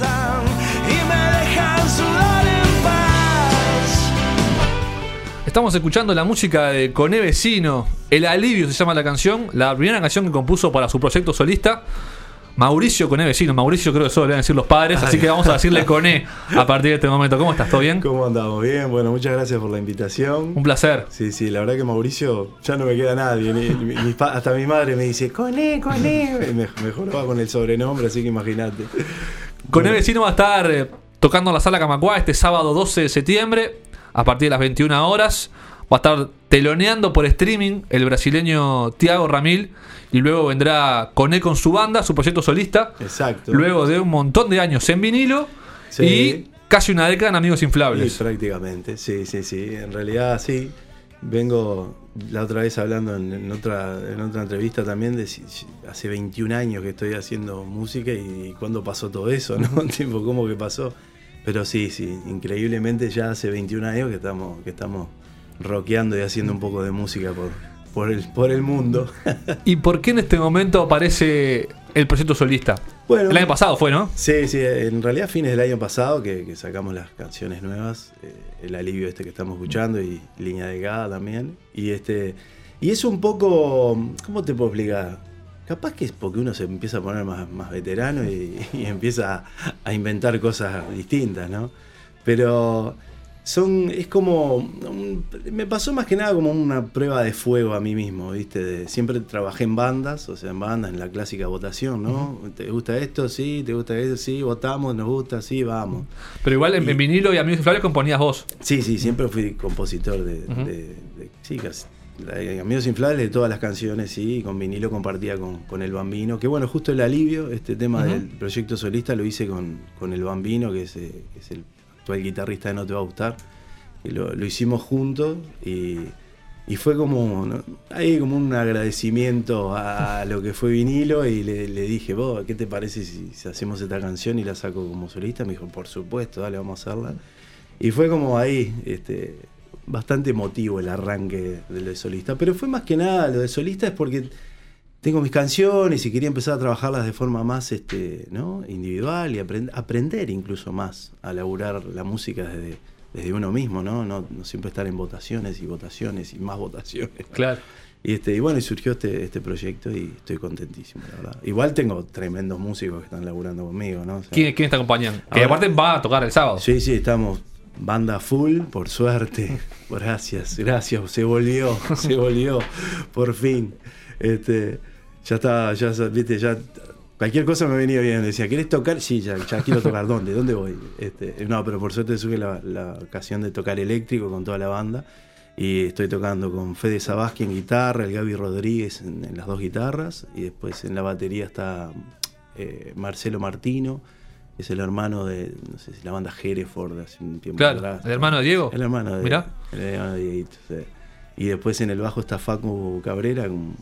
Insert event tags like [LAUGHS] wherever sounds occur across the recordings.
y me dejan sudar en paz. Estamos escuchando la música de Coné Vecino. El Alivio se llama la canción. La primera canción que compuso para su proyecto solista. Mauricio Coné Vecino. Mauricio creo que solo le van a decir los padres. Así que vamos a decirle [LAUGHS] Coné a partir de este momento. ¿Cómo estás? ¿Todo bien? ¿Cómo andamos? Bien, bueno, muchas gracias por la invitación. Un placer. Sí, sí, la verdad que Mauricio ya no me queda nadie. ni- hasta mi madre me dice, Coné, Coné. [LAUGHS] Me, mejor va con el sobrenombre, así que imagínate. Coné Vecino va a estar eh, tocando en la sala Camacuá este sábado 12 de septiembre a partir de las 21 horas. Va a estar teloneando por streaming el brasileño Tiago Ramil. Y luego vendrá Coné con su banda, su proyecto solista. Exacto. Luego de un montón de años en vinilo Sí. y casi una década en Amigos Sí, Inflables. prácticamente, sí, sí, sí. En realidad sí. Vengo la otra vez hablando en, en otra, en otra entrevista también de si- hace 21 años que estoy haciendo música y, cuándo pasó todo eso, ¿no? [LAUGHS] tipo, ¿cómo que pasó? Pero sí, sí, increíblemente ya hace 21 años que estamos, que estamos rockeando y haciendo un poco de música por, por, el, por el mundo. ¿Y por qué en este momento aparece el proyecto solista? Bueno, el año pasado fue, ¿no? Sí, sí, en realidad fines del año pasado que, que sacamos las canciones nuevas, eh, el alivio este que estamos escuchando y línea delgada también. Y este y es un poco, ¿cómo te puedo explicar? Capaz que es porque uno se empieza a poner más, más veterano y, [LAUGHS] y empieza a, a inventar cosas distintas, ¿no? Pero son, es como, un- me pasó más que nada como una prueba de fuego a mí mismo, ¿viste? De- siempre trabajé en bandas, o sea, en bandas, en la clásica votación, ¿no? ¿Te gusta esto? Sí, ¿te gusta esto? Sí, votamos, nos gusta, sí, vamos. Pero igual en, en vinilo y Amigos Inflables componías vos. Sí, sí, siempre fui compositor de, de- sí, casi- de Amigos Inflables de todas las canciones, sí, y con vinilo compartía con, con El Bambino, que bueno, justo el alivio, este tema del proyecto solista lo hice con, con El Bambino, que es, eh, que es el actual guitarrista de No Te Va a Gustar, y lo, lo hicimos juntos y, y fue como, ¿no? ahí como un agradecimiento a lo que fue vinilo y le, le dije, vos, ¿qué te parece si, si hacemos esta canción y la saco como solista? Me dijo, por supuesto, dale, vamos a hacerla. Y fue como ahí, este, bastante emotivo el arranque de lo de solista. Pero fue más que nada, lo de solista es porque tengo mis canciones y quería empezar a trabajarlas de forma más este, ¿no? individual y aprend- aprender incluso más a laburar la música desde, desde uno mismo, ¿no? ¿no? No siempre estar en votaciones y votaciones y más [LAUGHS] votaciones. Claro. Y, este, y bueno, y surgió este, este proyecto y estoy contentísimo, la verdad. Igual tengo tremendos músicos que están laburando conmigo, ¿no? O sea, ¿Quién, quién te acompañan? Que aparte va a tocar el sábado. Sí, sí, estamos banda full, por suerte. [LAUGHS] Gracias, gracias, se volvió, [LAUGHS] se volvió, por fin. Este, ya está, ya, viste, ya. Cualquier cosa me venía bien. Decía, ¿querés tocar? Sí, ya, ya quiero tocar. ¿Dónde? ¿Dónde voy? Este, no, pero por suerte tuve la, la ocasión de tocar eléctrico con toda la banda. Y estoy tocando con Fede Sabasqui en guitarra, el Gaby Rodríguez en, en las dos guitarras. Y después en la batería está eh, Marcelo Martino, que es el hermano de, no sé si la banda Hereford de hace un tiempo Claro, atrás. el hermano de Diego. El hermano de Mirá. El hermano de Dieguito, sí. Y después en el bajo está Facu Cabrera, un,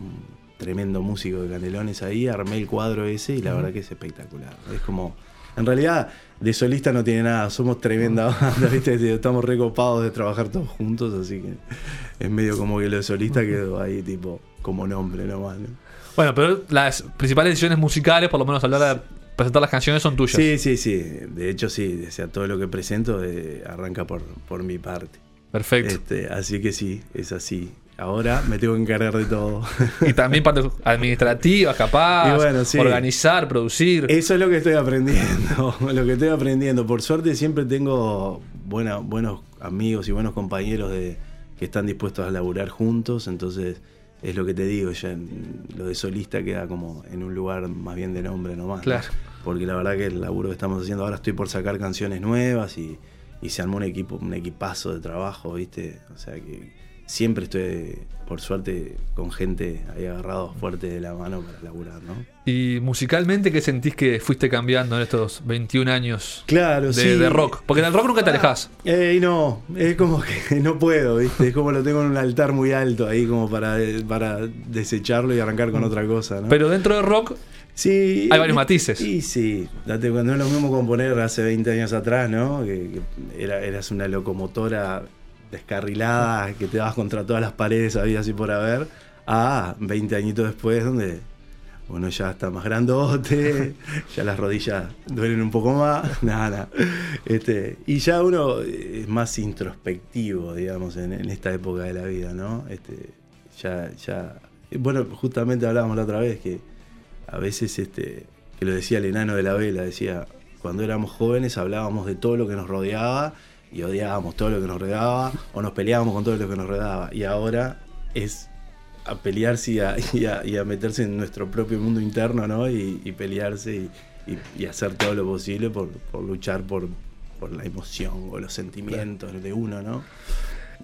un tremendo músico de Canelones ahí. Armé el cuadro ese y la verdad que es espectacular. Es como. En realidad, de solista no tiene nada, somos tremenda banda, [LAUGHS] ¿viste? Estamos recopados de trabajar todos juntos, así que es medio como que lo de solista quedó ahí, tipo, como nombre nomás. ¿no? Bueno, pero las principales decisiones musicales, por lo menos a la hora de presentar las canciones, son tuyas. Sí, sí, sí. De hecho, sí. O sea, todo lo que presento eh, arranca por, por mi parte. Perfecto. Este, así que sí, es así. Ahora me tengo que encargar de todo. Y también parte administrativa, capaz, bueno, sí. organizar, producir. Eso es lo que estoy aprendiendo. [LAUGHS] Lo que estoy aprendiendo. Por suerte siempre tengo buena, buenos amigos y buenos compañeros de, que están dispuestos a laburar juntos. Entonces, es lo que te digo, ya lo de solista queda como en un lugar más bien de nombre nomás. ¿no? Claro. Porque la verdad que el laburo que estamos haciendo ahora estoy por sacar canciones nuevas y, y se armó un equipo, un equipazo de trabajo, ¿viste? O sea que siempre estoy, por suerte, con gente ahí agarrado fuerte de la mano para laburar, ¿no? Y musicalmente, ¿qué sentís que fuiste cambiando en estos 21 años Claro, de, sí. de rock? Porque en el rock nunca te alejás. Eh, no, es como que [LAUGHS] no puedo, ¿viste? Es como lo tengo en un altar muy alto ahí como para, para desecharlo y arrancar con otra cosa, ¿no? Pero dentro del rock, sí, hay varios matices. Y sí, date cuando no es lo mismo componer hace 20 años atrás, ¿no? Que, que era, eras una locomotora descarrilada, que te dabas contra todas las paredes, había así por haber, a 20 añitos después, donde uno ya está más grandote, [LAUGHS] ya las rodillas duelen un poco más, [LAUGHS] nada, Este, y ya uno es más introspectivo, digamos, en, en esta época de la vida, ¿no? Este, ya, ya, bueno, justamente hablábamos la otra vez que a veces, este, que lo decía el enano de la vela, decía, cuando éramos jóvenes hablábamos de todo lo que nos rodeaba y odiábamos todo lo que nos rodeaba o nos peleábamos con todo lo que nos rodeaba. Y ahora es a pelearse y a, [LAUGHS] y a- y a meterse en nuestro propio mundo interno, ¿no? Y, y pelearse y, hacer todo lo posible por, por luchar por, por la emoción o los sentimientos de uno, ¿no?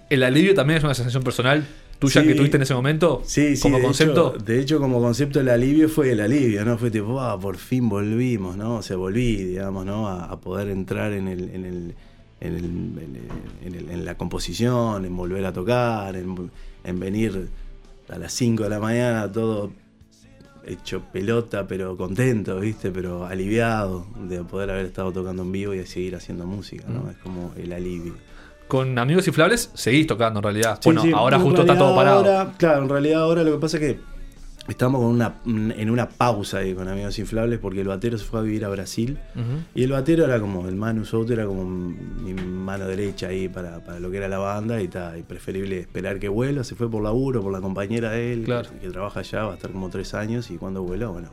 El alivio también es una sensación personal tuya Sí. que tuviste en ese momento. Sí, sí. Como de concepto. Hecho, de hecho, como concepto, el alivio fue el alivio, ¿no? Fue tipo, ah, por fin volvimos, ¿no? O sea, volví, digamos, ¿no? A, a poder entrar en el. En el en, el- en el- en el- en la composición, en volver a tocar, en, en venir a las 5 de la mañana todo hecho pelota, pero contento, ¿viste? Pero aliviado de poder haber estado tocando en vivo y de seguir haciendo música, ¿no? Mm. Es como el alivio. Con Amigos Inflables seguís tocando en realidad. Sí, bueno, sí, ahora en justo está todo parado. ahora- claro, en realidad ahora lo que pasa es que estamos con una, en una pausa ahí con Amigos Inflables porque el batero se fue a vivir a Brasil y el batero era como, el Manu Souto era como mi mano derecha ahí para, para lo que era la banda y, ta, y preferible esperar que vuelva, se fue por laburo, por la compañera de él Claro. que, que trabaja allá, va a estar como tres años y cuando vuelva, bueno,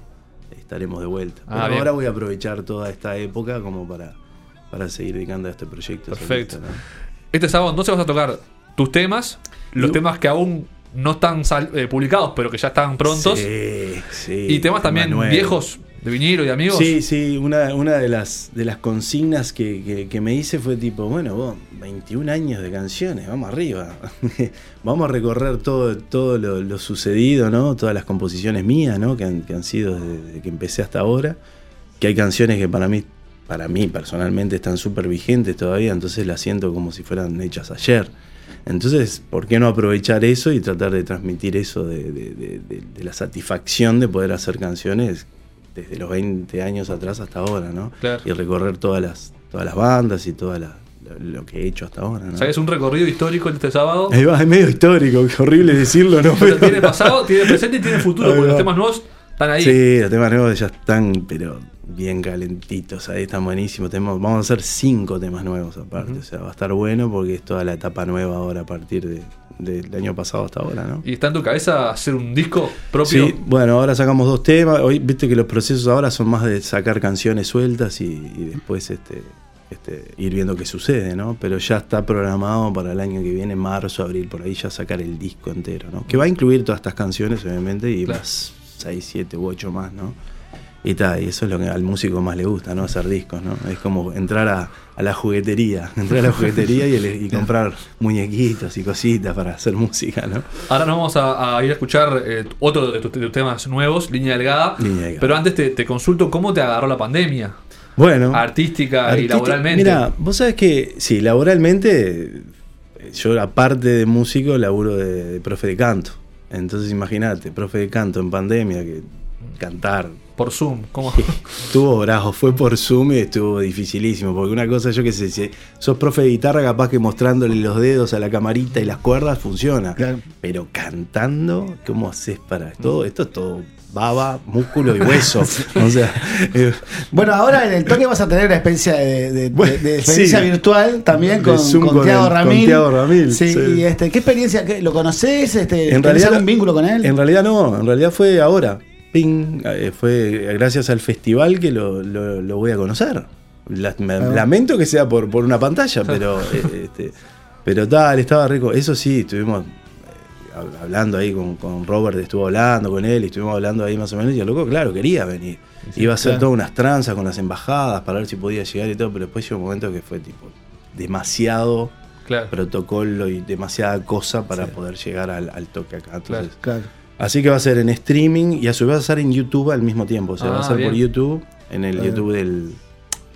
estaremos de vuelta. Ah, Pero bien. ahora voy a aprovechar toda esta época como para, para seguir dedicando a este proyecto. Perfecto. solista, ¿no? Este sábado entonces vas a tocar tus temas, los Yo- temas que aún no están eh, publicados, pero que ya están prontos. Sí, sí. y temas también viejos de vinilo y amigos. Sí, sí, una, una de las de las consignas que, que- que me hice fue tipo, bueno, vos, 21 años de canciones, vamos arriba. [LAUGHS] vamos a recorrer todo, todo lo, lo sucedido, ¿no? Todas las composiciones mías, ¿no? Que han, que han sido desde, desde que empecé hasta ahora. Que hay canciones que para mí, para mí personalmente están súper vigentes todavía, entonces las siento como si fueran hechas ayer. Entonces, ¿por qué no aprovechar eso y tratar de transmitir eso de, de- de- de- de la satisfacción de poder hacer canciones desde los 20 años atrás hasta ahora, ¿no? Claro. Y recorrer todas las, todas las bandas y todo lo, lo que he hecho hasta ahora, ¿no? O sea, es un recorrido histórico este sábado. Ahí va, es medio histórico, qué horrible decirlo, ¿no? [LAUGHS] Pero tiene pasado, tiene presente y tiene futuro, porque los temas nuevos están ahí. Sí, los temas nuevos ya están, pero bien calentitos, ahí están buenísimos. Tenemos, vamos a hacer cinco temas nuevos aparte, o sea, va a estar bueno porque es toda la etapa nueva ahora a partir de- del año pasado hasta ahora, ¿no? Y está en tu cabeza hacer un disco propio. Sí, bueno, ahora sacamos dos temas. Hoy viste que los procesos ahora son más de sacar canciones sueltas y, y después este, este, ir viendo qué sucede, ¿no? Pero ya está programado para el año que viene, marzo, abril, por ahí ya sacar el disco entero, ¿no? Que va a incluir todas estas canciones, obviamente, y Claro. más 6, 7 u 8 más, ¿no? Y tal, y eso es lo que al músico más le gusta, ¿no? Hacer discos, ¿no? Es como entrar a, a la juguetería, [LAUGHS] entrar a la juguetería y, comprar muñequitos y cositas para hacer música, ¿no? Ahora nos vamos a, a ir a escuchar eh, otro de tus, de tus temas nuevos, Línea Delgada. Línea Delgada. Pero antes te, te consulto cómo te agarró la pandemia, Bueno. artística y laboralmente. Mira, vos sabés que, sí, laboralmente, yo aparte de músico, laburo de, de profe de canto. Entonces imagínate, profe de canto en pandemia, que cantar. Por Zoom, ¿cómo? Estuvo bravo, fue por Zoom y estuvo dificilísimo. Porque una cosa, yo que sé, si sos profe de guitarra, capaz que mostrándole los dedos a la camarita y las cuerdas funciona. Claro. Pero cantando, ¿cómo haces para todo? Esto es todo baba, músculo y hueso. [LAUGHS] o sea, eh, Bueno, ahora en el toque vas a tener una experiencia de, de- Bueno, de- de experiencia sí. virtual también con, con con Tiago el- con Ramil. Tiago Ramil, Sí, sí. y este, ¿qué experiencia? ¿Lo conoces? Este, En ¿Tenés realidad- algún vínculo con él? En realidad no, en realidad fue ahora. Ping, eh, fue gracias al festival que lo, lo- lo voy a conocer. La- me- Ah. lamento que sea por, por una pantalla, [LAUGHS] pero eh, este, pero tal, estaba rico. Eso sí, estuvimos eh, hab- hablando ahí con, con Robert, estuvo hablando con él, y estuvimos hablando ahí más o menos, y el loco, claro, quería venir. Iba a hacer claro. todas unas tranzas con las embajadas para ver si podía llegar y todo, pero después llegó un momento que fue tipo demasiado Claro. protocolo y demasiada cosa para poder llegar al, al toque acá. Entonces, Claro. Así que va a ser en streaming y a su vez va a ser en YouTube al mismo tiempo. O sea, va Ah, a ser por. YouTube, en el Claro. YouTube del,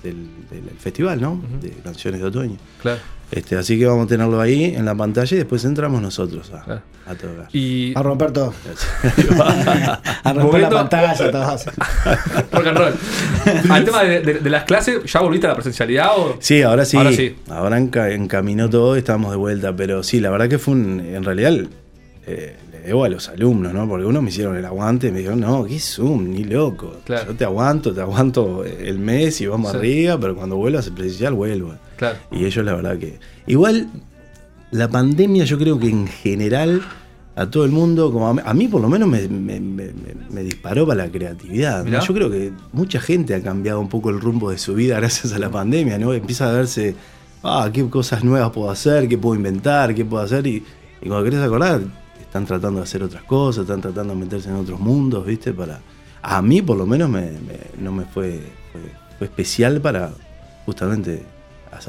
del, del festival, ¿no? De canciones de otoño. claro. Este, así que vamos a tenerlo ahí en la pantalla y después entramos nosotros a, Claro. a tocar. Y A romper todo. [LAUGHS] A romper Momento- la pantalla, todo así. [LAUGHS] rock and roll. Al tema de, de- de las clases, ¿ya volviste a la presencialidad? O? Sí, ahora sí. Ahora sí. Ahora enca- encaminó todo y estamos de vuelta. Pero sí, la verdad que fue un. En realidad, eh, debo a los alumnos, ¿no? Porque unos me hicieron el aguante y me dijeron, no, ¿qué Zoom? Ni loco. Claro. Yo te aguanto, te aguanto el mes y vamos Sí. arriba, pero cuando vuelvas presencial, vuelvo. Claro. Y ellos, la verdad que. Igual, la pandemia, yo creo que en general, a todo el mundo, como a mí, por lo menos me, me- me- me- me disparó para la creatividad. Yo creo que mucha gente ha cambiado un poco el rumbo de su vida [LAUGHS] gracias a la pandemia, ¿no? Empieza a verse, ah, qué cosas nuevas puedo hacer, qué puedo inventar, qué puedo hacer. Y, y cuando querés acordar, están tratando de hacer otras cosas, están tratando de meterse en otros mundos, ¿viste? Para. A mí, por lo menos, me, me- no me fue, fue, fue especial para justamente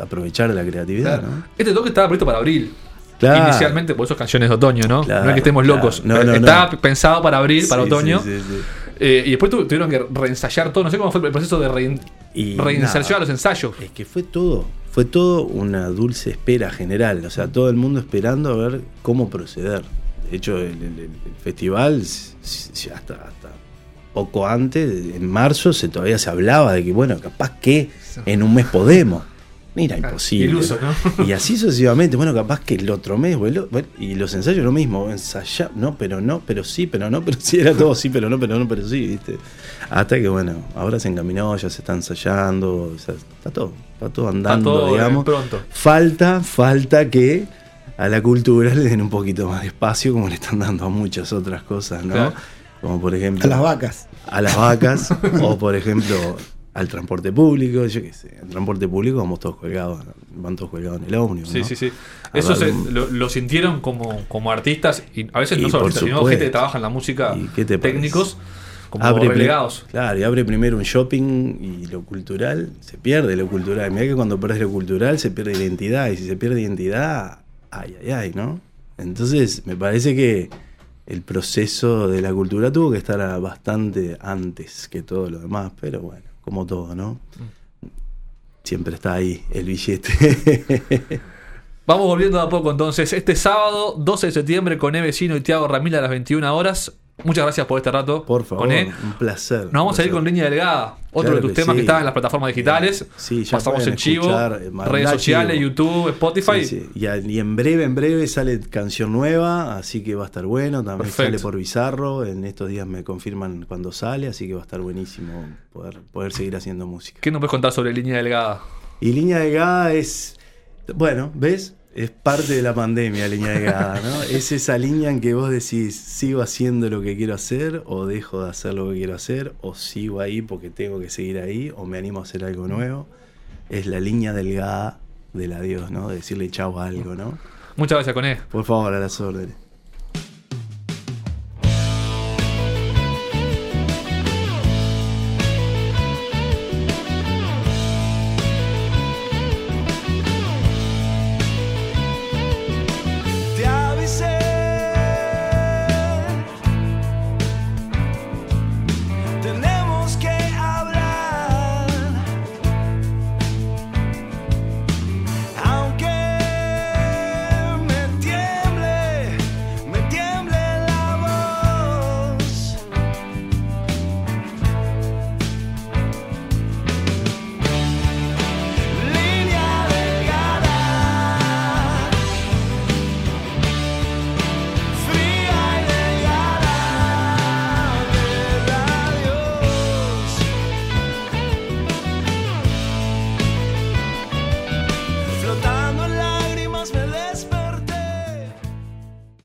aprovechar la creatividad, Claro. ¿no? Este toque estaba previsto para abril. Claro. Inicialmente, por eso canciones de otoño, ¿no? Claro, no es que estemos locos. No, no, estaba pensado para abril, para otoño. sí, sí. Eh, y después tu- tuvieron que reensayar todo. No sé cómo fue el proceso de rein- reinserción a los ensayos. Es que fue todo, fue todo una dulce espera general, o sea, todo el mundo esperando a ver cómo proceder. De hecho, el, el- el festival, hasta, hasta poco antes, en marzo, se, todavía se hablaba de que, bueno, capaz que en un mes podemos. Mira, imposible. iluso, ¿no? Y así sucesivamente, bueno, capaz que el otro mes, bueno, y los ensayos lo mismo, ensayar, no, pero no, pero sí, pero no, pero sí, era todo sí, pero no, pero no, pero sí, ¿viste? Hasta que, bueno, ahora se encaminó, ya se está ensayando, o sea, está todo, está todo andando, todo, eh, digamos. pronto. Falta, falta que a la cultura le den un poquito más de espacio, como le están dando a muchas otras cosas, ¿no? Claro. Como por ejemplo A las vacas. a las vacas [LAUGHS] o por ejemplo al transporte público, yo qué sé, al transporte público vamos todos colgados, van todos colgados en el ómnibus. Sí, ¿no? sí, sí. A Eso se- lo, lo sintieron como, como artistas, y a veces Y no solo artistas, sino gente que trabaja en la música, ¿Y qué te técnicos, como pri- relegados. Claro, y abre primero un shopping y lo cultural, se pierde lo cultural. Mira que cuando perdés lo cultural se pierde identidad, y si se pierde identidad, ay, ay, ay, ¿no? Entonces, me parece que el proceso de la cultura tuvo que estar bastante antes que todo lo demás, pero bueno, como todo, ¿no? Siempre está ahí el billete. [LAUGHS] Vamos volviendo a poco entonces. Este sábado, 12 de septiembre, con E Vecino y Tiago Ramil a las 21 horas. Muchas gracias por este rato. Por favor, E. un placer. Nos vamos a ir con línea delgada. Otro Claro de tus temas que sí. están en las plataformas digitales. Sí, ya Pasamos en Chivo, eh, redes sociales, Chivo. YouTube, Spotify. Sí, sí. Y, en breve, en breve sale canción nueva, así que va a estar bueno. También Perfecto. sale por Bizarro. En estos días me confirman cuando sale, así que va a estar buenísimo poder, poder seguir haciendo música. ¿Qué nos puedes contar sobre línea delgada? Y Línea Delgada es. Bueno, ¿ves? Es parte de la pandemia, Línea Delgada, ¿no? [LAUGHS] Es esa línea en que vos decís, sigo haciendo lo que quiero hacer, o dejo de hacer lo que quiero hacer, o sigo ahí porque tengo que seguir ahí, o me animo a hacer algo nuevo. Es la línea delgada del adiós, ¿no? De decirle chau a algo, ¿no? Muchas gracias, Coné. Por favor, a las órdenes.